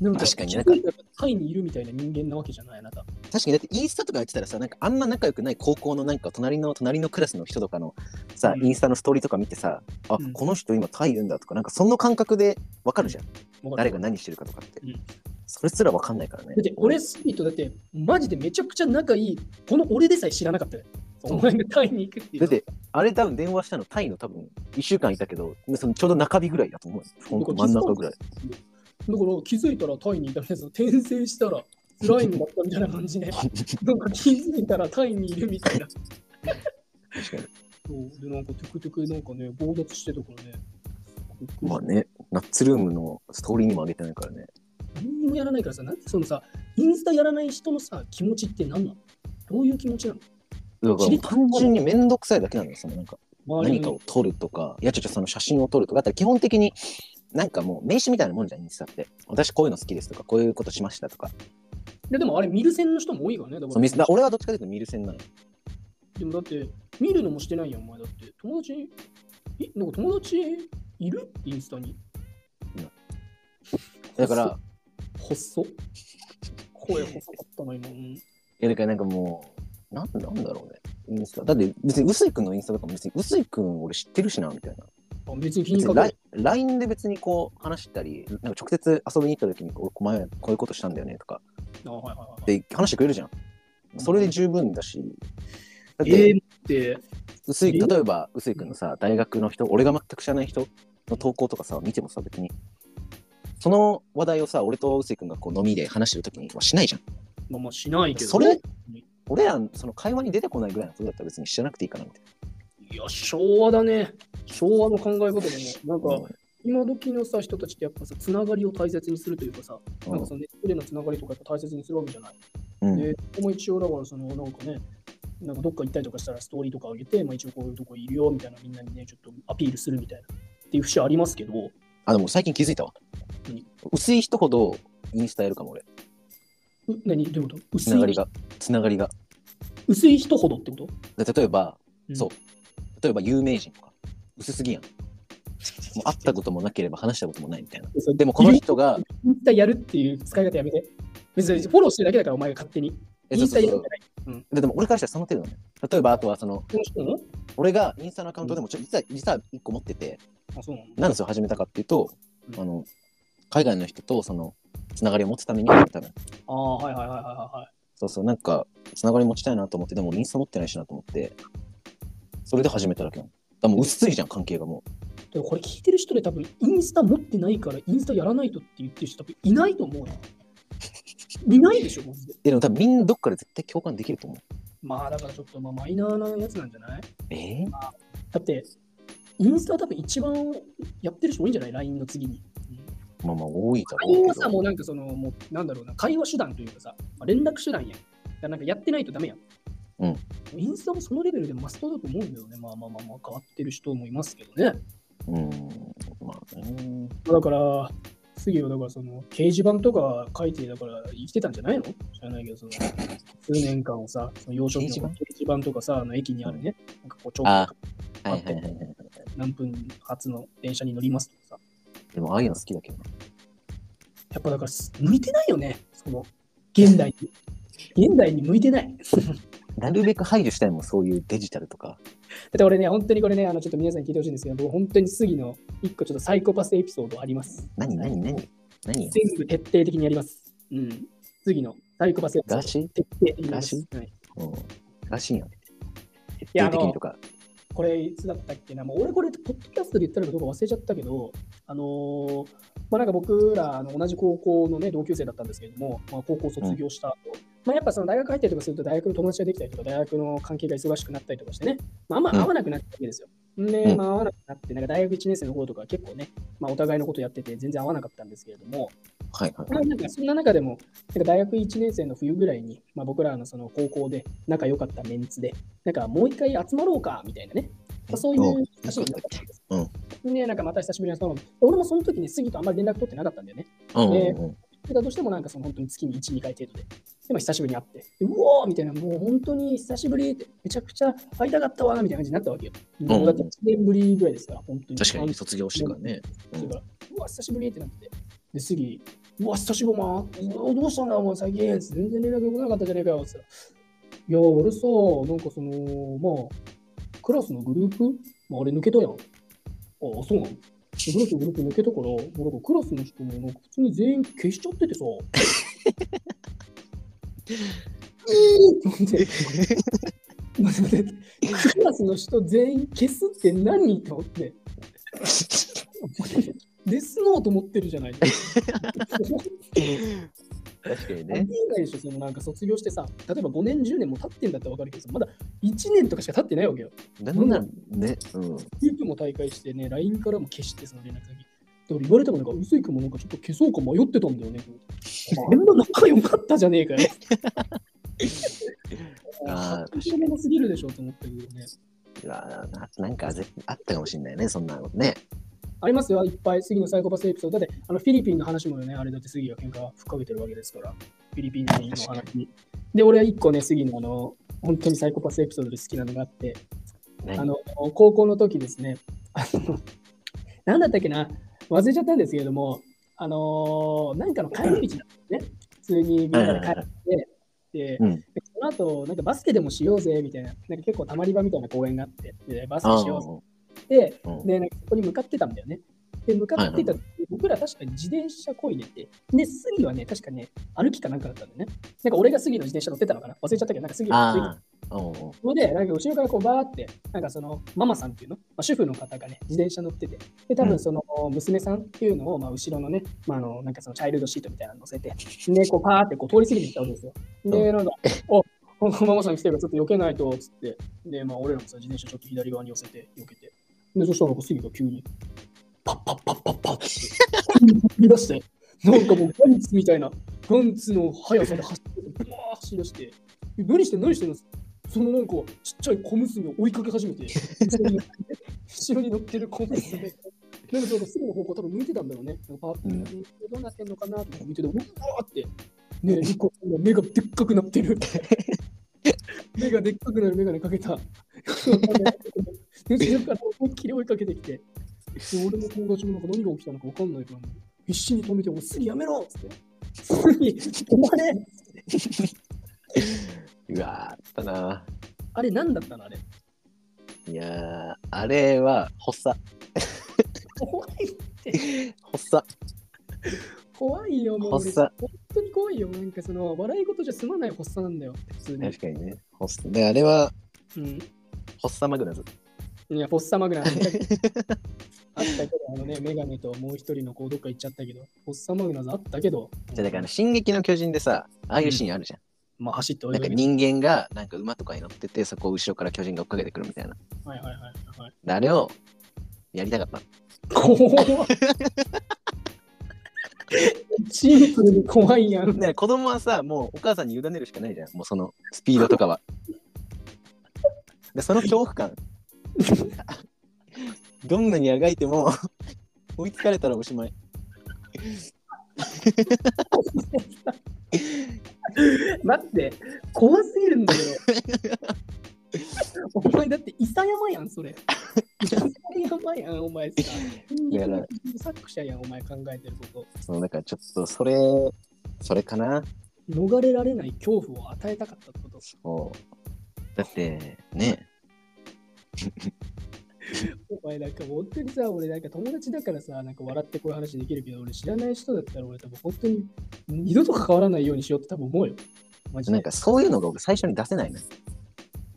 なん確かに気づいたらタイにいるみたいな人間なわけじゃない、あなた。確かにだってインスタとかやってたらさなんかあんま仲良くない高校のなんか隣の隣のクラスの人とかのさ、うん。インスタのストーリーとか見てさあ、うん。この人今タイいるんだとかなんかその感覚でわかるじゃん。誰が何してるかとかって、うん。それすらわかんないからね。だって俺スピーとだってマジでめちゃくちゃ仲いいこの俺でさえ知らなかったよ。お前がタイに行くっていうだってあれ多分電話したのタイの多分1週間いたけどそのちょうど中日ぐらいだと思うほんと真ん中ぐらいだから気づいたらタイにいたやつ転生したらス ライムだったみたいな感じで。なんか気づいたらタイにいるみたいな。確かに。そうでなんかトゥクトゥクなんかね強奪してたからね。まあねナッツルームのストーリーにも上げてないからね。何にもやらないからさなんでそのさインスタやらない人のさ気持ちって何なの？どういう気持ちなの？だから単純にめんどくさいだけなんだよ。そのなんか何かを撮るとか、いやちょっとその写真を撮るとか、だったら基本的になんかもう名刺みたいなもんじゃん、インスタって。私こういうの好きですとか、こういうことしましたとか。ででもあれ見る線の人も多いからねだか俺はどっちかというと見る線なの。でもだって見るのもしてないやんお前だって友達えなんか友達いる？インスタにだから、細っ声細かったな今、うんいやだからなんかもう、なんなんだろうね。インスタ。だって別に臼井君のインスタとかも別に臼井君俺知ってるしな、みたいな。あ別に気にか LINE で別にこう話したり、なんか直接遊びに行った時にこう、お前こういうことしたんだよねとか、あはいはいはいで話してくれるじゃん。それで十分だし。だっえて、ー、って。薄いえ例えば薄井君のさ大学の人俺が全く知らない人の投稿とかさ見てもさ別に。その話題をさ俺と薄井君がこう飲みで話してる時にはしないじゃん。まあまあしないけど、それ俺らその会話に出てこないぐらいのことだったら別に知らなくていいかなみたいいや昭和だね。昭和の考え方でもなんなか今時のさ人たちってやっぱさつながりを大切にするというかさ、うんなんかそのネットでのつながりとかやっぱ大切にするわけじゃない。うん。で、も一応だからそのなんかね、なんかどっか行ったりとかしたらストーリーとか上げて、まあ一応こういうとこいるよみたいなみんなにね、ちょっとアピールするみたいなっていう節ありますけど、あでも最近気づいたわ。何？薄い人ほどインスタやるかも俺。う何？どういうこと？薄いつながりが。つながりが。薄い人ほどってこと、で例えば、うん。そう例えば有名人とか薄すぎやん。もう会ったこともなければ話したこともないみたいな。でもこの人がインスタやるっていう使い方やめて。別にフォローしてるだけだから、お前が勝手に。えインスタやるんそうそうそうででも俺からしたらその程度ね。例えばあとはその俺がインスタのアカウントでもちょ実は実は1個持っててあ、そうなんでそれ始めたかっていうと、うん。あの海外の人とそのつながりを持つために多分。ああ、はいはいはいはいはい。そうそうなんかつながり持ちたいなと思ってでも俺インスタ持ってないしなと思ってそれで始めただけなのだもう薄いじゃん関係がもでもこれ聞いてる人で多分インスタ持ってないからインスタやらないとって言ってる人多分いないと思うよ。いないでしょ、マジで。うでも多分みんなどっかで絶対共感できると思うまあだからちょっとまあマイナーなやつなんじゃない？え？ー、だって、インスタは多分一番やってる人多いんじゃない ?LINE の次に。まあまあ多いだろ LINE うけどはさ、もうなんかその、もうなんだろうな、会話手段というかさ、まあ連絡手段やん。なんかやってないとダメやん。うん。インスタもそのレベルでマストだと思うんだよね。まあまあまあまあ変わってる人もいますけどね。うんまあねだから、次はだからその掲示板とか書いてだから生きてたんじゃないの？知らないけど、その数年間をさ、その幼少期の掲示板？とかさ、あの駅にあるね、なんかこうちょっあとはいはいはいはい何分発の電車に乗りますとかさ、でもああいうの好きだけどなやっぱだからす向いてないよね、その現代に。現代に向いてない。なるべく排除したいもんそういうデジタルとかだって俺ね、本当にこれね、あのちょっと皆さんに聞いてほしいんですけど、僕本当に杉の一個ちょっとサイコパスエピソードあります。何何何何全部徹底的にやります。うん。杉のサイコパスエピソード。ガシ徹底的にガす。はいうんらしいやんいや徹底的にとかこれいつだったっけな、もう俺これ、ポッドキャストで言ったのかどうか忘れちゃったけど、あのーまあ、なんか僕らあの同じ高校の、ね、同級生だったんですけれども、まあ、高校卒業した後、まあやっぱその大学入ったりとかすると、大学の友達ができたりとか、大学の関係が忙しくなったりとかしてね、まあ、あんまうん。合わなくなったわけですよ。で、うん。まあ、合わなくなって、なんか大学1年生の頃とか結構ね、まあ、お互いのことやってて、全然合わなかったんですけれども、はいはいまあ、なんかそんな中でも、なんか大学1年生の冬ぐらいに、まあ、僕らのその高校で仲良かったメンツで、なんかもう一回集まろうかみたいなね、まあ、そういう。うんで、なんかまた久しぶりに集まろう俺もその時に杉とあんまり連絡取ってなかったんだよね。うんうだとしてもなんかその本当に月に1、2回程度で。でも久しぶりに会って、でうおーみたいな、もう本当に久しぶりって、めちゃくちゃ会いたかったわみたいな感じになったわけよ。もうだって1年ぶりぐらいですから、本当に。確かに卒業してからねだから、うわ、久しぶりってなって。で、次、うわ、久しぶりまどうしたんだ、お前最近。全然連絡来なかったじゃねえかよ。つったらいや、俺さ、なんかその、まあ、クラスのグループ、まあ、あれ抜けたやん。ああ、そうなの？ブロックブロック抜けたから、もうなんかクラスの人もなんか普通に全員消しちゃっててさ。待って待ってクラスの人全員消すって何と思って。デスノート持ってるじゃない。確かにありね。えないでしょ、そのなんか卒業してさ、例えば5年、10年も経ってんだったら分かるけどさ、まだ1年とかしか経ってないわけよ。なんなんね。うん。ユープも大会してね、LINE からも消してその連絡先。で俺言われたから、なんか、薄井君もなんかちょっと消そうか迷ってたんだよね。あんな仲良かったじゃねえかよ。あー確かにすぎるでしょと思ったけどね。ななんかぜあったかもしれないね、そんなのね。ありますよ、いっぱい。杉のサイコパスエピソード。だって、あのフィリピンの話もね、あれだって杉が喧嘩ふっかけてるわけですから、フィリピン人の話。で、俺は一個ね、杉のあの、本当にサイコパスエピソードで好きなのがあって、何？あの、高校の時ですね、あの、なんだったっけな、忘れちゃったんですけれども、あのーなんかの帰り道なんですね。普通にみんなで帰って、で、うん。でその後、なんかバスケでもしようぜみたいな、なんか結構たまり場みたいな公園があって、でバスケあしようぜで、なんかそこに向かってたんだよね。で、向かっていた、僕ら確かに自転車こいでて、で、杉はね、確かね、歩きかなんかだったんだよね。なんか俺が杉の自転車乗ってたのかな？忘れちゃったけど、なんか杉がそれで、なんか後ろからこうバーって、なんかそのママさんっていうの、まあ、主婦の方がね、自転車乗ってて、で、多分その娘さんっていうのを、まあ、後ろのね、まあ、あの、なんかそのチャイルドシートみたいなの乗せて、で、こうパーってこう通り過ぎていったわけですよ。で、なんか、おこのママさん来てるからちょっと避けないと、つって、で、まあ、俺らもさ、自転車ちょっと左側に寄せて、避けて、で、そしたらなんか杉が急に、パッパッパッパッパッって、飛び出して、なんかもうガンツみたいな、ガンツの速さで走って、ブワー走り出して、え何して何してんの？そのなんかちっちゃい小娘を追いかけ始めて、後ろに乗ってる小娘で、なんかそのすぐの方向多分向いてたんだろうね。パーッうんどうなってんのかなとか見てて、うわーって、ねえ、リコさんが目がでっかくなってる。目がでっかくなる眼鏡かけた。後ろから思いっきり追いかけてきて、で俺の友達もなんか何が起きたのか分かんないから、必死に止めて、おすぐやめろっつって。すぐに止まれうわあったな。あれ何だったのあれ？いやー、あれは、発作。怖いって。発作。怖いよ、もう俺。発作本当に怖いよ。なんかその、笑い事じゃ済まない発作なんだよ、普通に。確かにね。発作。で、あれは、うん。発作マグナズ。いや、フォッサマグナ あったけど、あったけどあのね、メガネともう一人の子どっか行っちゃったけど、フォッサマグナズあったけど、じゃあ、だから進撃の巨人でさ、ああいうシーンあるじゃん。まあ走ってなんか。人間が、なんか馬とかに乗ってて、そこを後ろから巨人が追っかけてくるみたいな。はいはいはいはい。であれを、やりたかった。怖っシンプルに怖いやん。ね、子供はさ、もうお母さんに委ねるしかないじゃん。もうそのスピードとかは。で、その恐怖感。どんなにあがいても、追いつかれたらおしまい。待って、怖すぎるんだけど。お前だって、伊佐山やん、それ。伊佐山やん、お前さ。作者やん、お前考えてること。そう、だからちょっとそれ、それかな。逃れられない恐怖を与えたかったってこと。そう。だって、ね、お前なんか本当にさ、俺なんか友達だからさ、なんか笑ってこういう話できるけど、俺知らない人だったら俺多分本当に二度と関わらないようにしようって多分思うよ。マジで。なんかそういうのが僕最初に出せないのよ。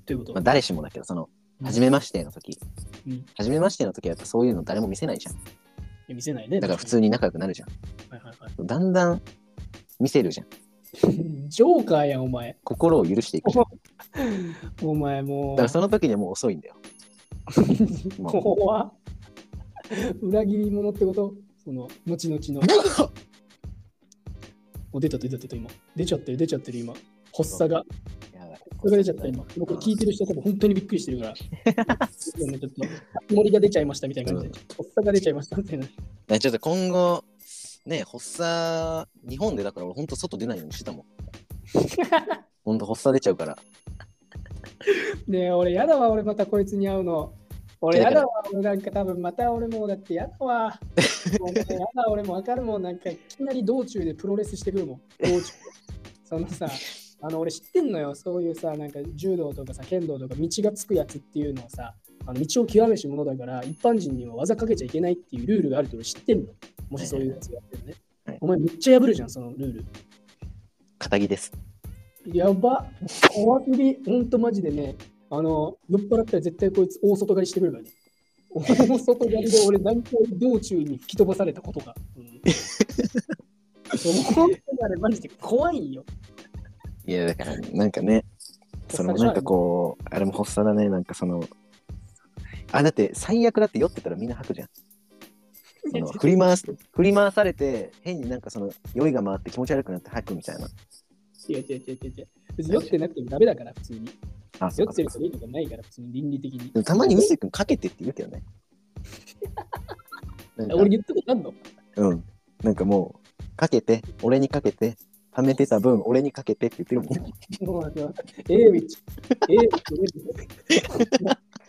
ということ。まあ、誰しもだけど、その、うん初めましての時。うん初めましての時はやっぱそういうの誰も見せないじゃん。いや見せないね。だから普通に仲良くなるじゃん。はいはいはい。だんだん見せるじゃん。ジョーカーやん、お前。心を許していくじゃん。だお前もうから。その時にはもう遅いんだよ。怖っ裏切り者ってこと？その、後々の。お出た出た出た今。出ちゃってる出ちゃってる今。発作が。やばいこれが出ちゃった今。僕聞いてる人は多分本当にびっくりしてるから。ちょっと森が出ちゃいましたみたいな感じで。発作が出ちゃいましたみたいな。ねちょっと今後、ね、発作、日本でだから俺ほんと外出ないようにしてたもん。ほんと発作出ちゃうから。ねえ、俺やだわ、俺またこいつに会うの。俺いやだわ、俺なんか多分また俺もうだってやだわ。やだ、俺もわかるもん、なんかいきなり道中でプロレスしてくるもん。道中で。そのさ、あの俺知ってんのよ、そういうさ、なんか柔道とかさ、剣道とか道がつくやつっていうのをさ、あの道を極めし者だから、一般人には技かけちゃいけないっていうルールがあるって俺知ってんの。もしそういうやつがやってるね。はいお前めっちゃ破るじゃん、そのルール。仇です。やば。怖すぎ。ほんとマジでね。あの、酔っ払ったら絶対こいつ大外刈りしてくるからね。大外刈りで俺何回道中に吹き飛ばされたことが。うん、本当にあれマジで怖いよ。いや、だから、なんかね、そのなんかこう、あれも発作だね、なんかその、あ、だって最悪だって酔ってたらみんな吐くじゃん。その振り回す、振り回されて、変になんかその酔いが回って気持ち悪くなって吐くみたいな。違う違う違う違う違う。別に酔ってなくてもダメだから、普通に。あ、酔ってる人いいとかないから、普通に倫理的に。でもたまにうすくんかけてって言うけどね。なんか俺言ったことあんの？うん。なんかもう、かけて、俺にかけて、貯めてた分、俺にかけてって言ってるもん。もうあの、ええ道。ええ道。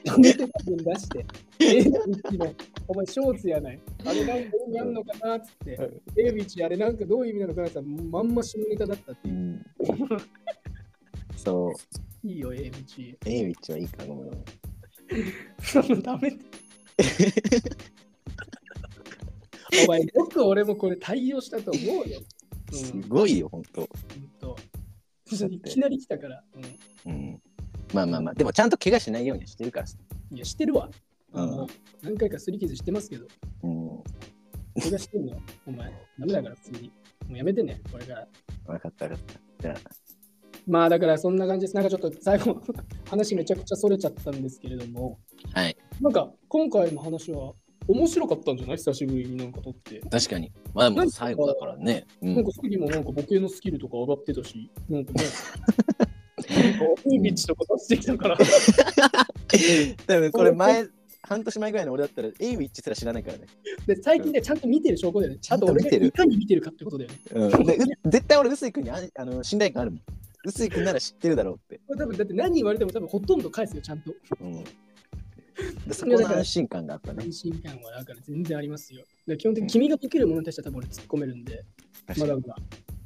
やめてた分出して。ええ道の、お前、ショーツやない。あれなんか意味あんのかなっつって。ええ道、あれなんかどういう意味なのかなってまんま下ネタだったっていう。うん。そう、いいよ、ええ道。A ウィッチはいいかごめん。そんなダメ。お前、よく俺もこれ対応したと思うよ。すうん、ごいよ、ほんと。ほんと。いきなり来たから。うんうん。まあまあまあ、でもちゃんと怪我しないようにしてるからさ。いや、してるわ。あうんの何回かすり傷してますけど、うん。怪我してんのよお前、ダメだから、普通に。もうやめてね、これから。わかったわかった。じゃあ、まあ、だからそんな感じです。なんかちょっと最後、話めちゃくちゃそれちゃったんですけれども、はい。なんか今回の話は面白かったんじゃない？久しぶりになんか撮って。確かに。まあでも最後だからね。うん。なんか次もなんかボケのスキルとか上がってたし、なんかね。なんかいいビッチとか出してきたから。多分これ前、半年前ぐらいの俺だったら、A ウィッチすら知らないからね。で最近ね、ちゃんと見てる証拠だよね。ちゃんと見てるがいかに見てるかってことだよね。うん。でう絶対俺、臼井君にああの信頼感あるもん。臼井君なら知ってるだろうって。これ多分だって何言われても多分ほとんど返すよ、ちゃんと。うん。でそこの安心感があったね。安心感はだから全然ありますよ。で基本的に君がボケるものに対しては多分俺突っ込めるんで、まだまだ。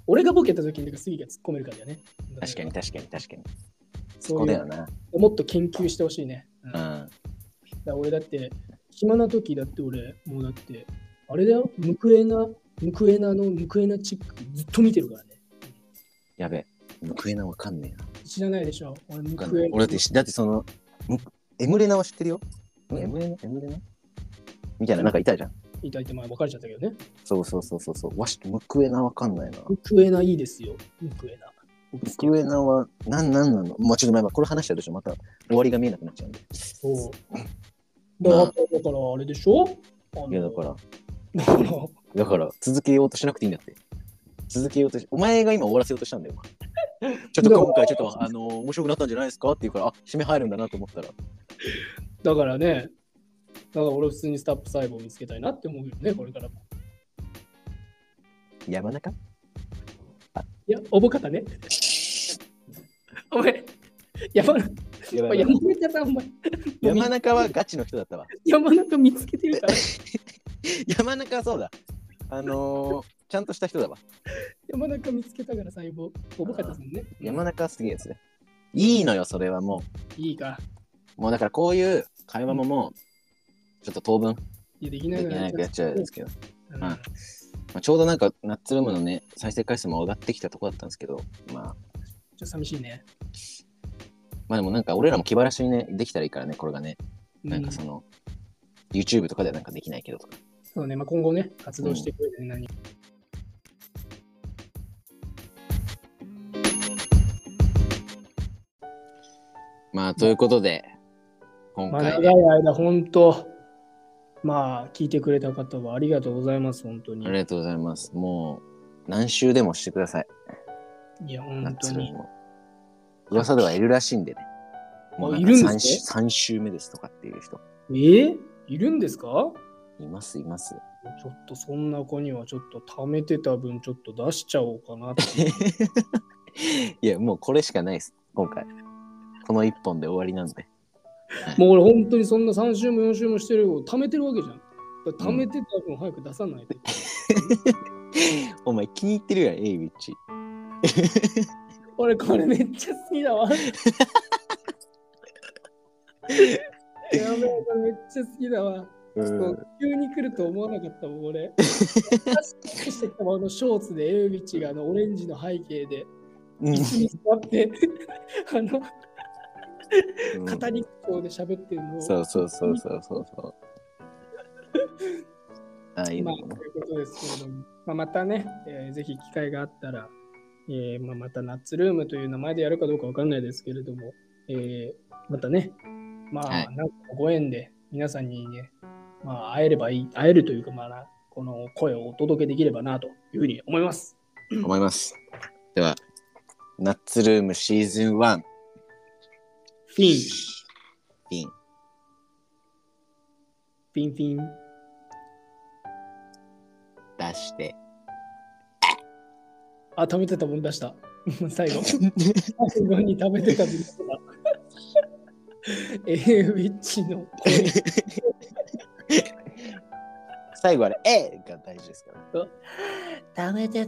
俺がボケた時にだから杉が突っ込めるからだよね。確かに確かに確かに。そこだよな。もっと研究してほしいね。うん、だ俺だって、暇な時だって俺、もうだって、あれだよ、ムクエナ、ムクエナのムクエナチックずっと見てるからね。やべえ。報えなわかんねえな。知らないでしょ。俺、ムクエナ。俺だって、だってその、むエムレナは知ってるよ。エムレナエムレナみたいな、なんかいたじゃん。いたいて前別れちゃったけどね。そうそうそうそうそう。わし、報えなわかんないな。ムクエナいいですよ。ムクエナ。僕好き報えなは、なんなんなの？まあちょっと前、これ話したでしょ？また終わりが見えなくなっちゃうんで。そう。だから、だからあれでしょ？あのいや、だから、だから、だから、続けようとしなくていいんだって。続けようとし、お前が今終わらせようとしたんだよ。ちょっと今回ちょっと、あのー面白くなったんじゃないですか？って言うから、あ、締め入るんだなと思ったら、だからね、だから俺普通にスタップ細胞を見つけたいなって思うよね、これからも。山中？いや、おぼかたね。お前、山中、山山中さん、お前、山中はガチの人だったわ。山中見つけてるから、山中はそうだ。あのー、ちゃんとした人だわ。山中見つけたから細胞、おぼかたさんね。山中はすげえやつね。いいのよ、それはもいいか。う。もうだからこういう会話ももう、ちょっと当分いや、できなでいからきやっちゃうんですけど、うんまあまあ、ちょうどなんかナッツルームのね、再生回数も上がってきたとこだったんですけど、まあ、ちょっと寂しいね。まあでもなんか俺らも気晴らしにね、できたらいいからね、これがね、なんかその、の、YouTube とかではなんかできないけどとか。そうね、まあ、今後ね、活動していく上で何まあ、ということで、今まあ、回、長い間、本当、まあ、聞いてくれた方はありがとうございます、本当にあ。りがとうございます。もう、何週でもしてください。いや、ナ本当に。噂ではいるらしいんでね。もういるんかです 3, 週目ですとかっていう人。えー？いるんですか？います、います。ちょっとそんな子にはちょっと貯めてた分ちょっと出しちゃおうかなって。いや、もうこれしかないです、今回。この1本で終わりなんで。もう俺本当にそんな3週も4週もしてるよ。貯めてるわけじゃん。貯めてた分早く出さないと。お前気に入ってるやん、エイウィッチ。俺これめっちゃ好きだわ。やべえ、これめっちゃ好きだわ。うそう急に来ると思わなかったもん、俺。してきたあのショーツでエウビッチがあのオレンジの背景で、うん椅子に座って、あの、うん語り口で喋ってるのを。そうそうそうそうそうそう。ああ、いいまのあ、ということですけれども、まあ、またね、えーぜひ機会があったら、えーまあ、またナッツルームという名前でやるかどうかわかんないですけれども、えーまたね、まあ、はいなんかご縁で皆さんにね、まあ、会えればいい、会えるというか、まあな、この声をお届けできればなというふうに思います。思います。では、ナッツルームシーズン1、フィン、ピン。フィンフィン。出して。あ、食べてた分出した。最後。最後に食べてた分出した。エーウィッチの声。最後あれ、えが大事ですから。食べて